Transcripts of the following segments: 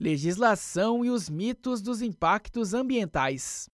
legislação e os mitos dos impactos ambientais.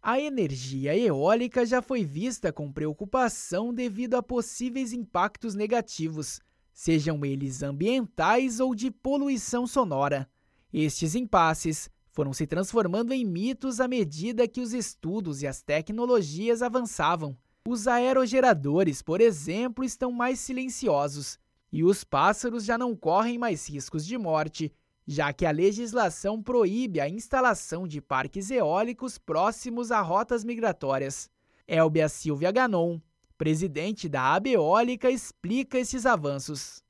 A energia eólica já foi vista com preocupação devido a possíveis impactos negativos, sejam eles ambientais ou de poluição sonora. Estes impasses foram se transformando em mitos à medida que os estudos e as tecnologias avançavam. Os aerogeradores, por exemplo, estão mais silenciosos e os pássaros já não correm mais riscos de morte já que a legislação proíbe a instalação de parques eólicos próximos a rotas migratórias. Elbia Silvia Ganon, presidente da Abeólica, explica esses avanços.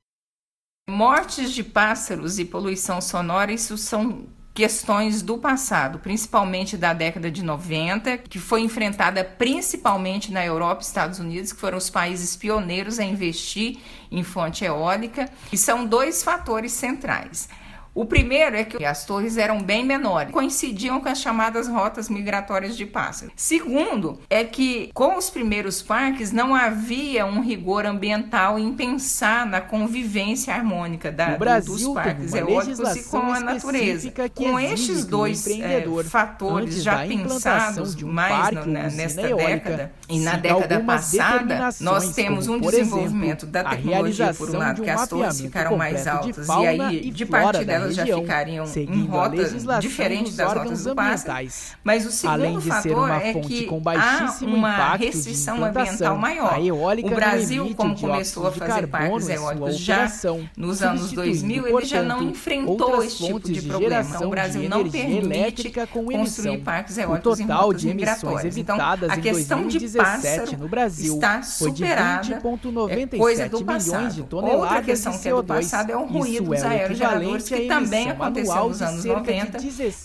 Mortes de pássaros e poluição sonora, isso são questões do passado, principalmente da década de 90, que foi enfrentada principalmente na Europa e Estados Unidos, que foram os países pioneiros a investir em fonte eólica, e são dois fatores centrais. O primeiro é que as torres eram bem menores, coincidiam com as chamadas rotas migratórias de pássaros. Segundo, é que com os primeiros parques não havia um rigor ambiental em pensar na convivência harmônica da, dos parques eólicos e com a natureza. Com estes dois é, fatores já pensados um mais né, nesta década e na década passada, nós temos um desenvolvimento exemplo, da tecnologia, por um lado, que as torres ficaram mais altas e aí, de partir elas já ficariam em rotas diferentes das rotas do pássaro. Mas o segundo fator é que há uma restrição ambiental maior. O Brasil, como começou a fazer parques eólicos já nos anos 2000, ele já não enfrentou esse tipo de problema. O Brasil não permite construir parques eólicos em rotas migratórias. Então, a questão de pássaro no Brasil está superada, é coisa do passado. Outra questão que é do passado é o ruído dos aerogeradores, que também aconteceu nos anos 90,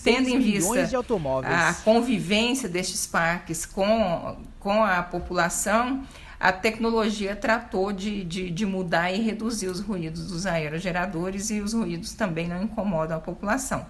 tendo em vista a convivência destes parques com, com a população, a tecnologia tratou de, de, de, mudar e reduzir os ruídos dos aerogeradores e os ruídos também não incomodam a população.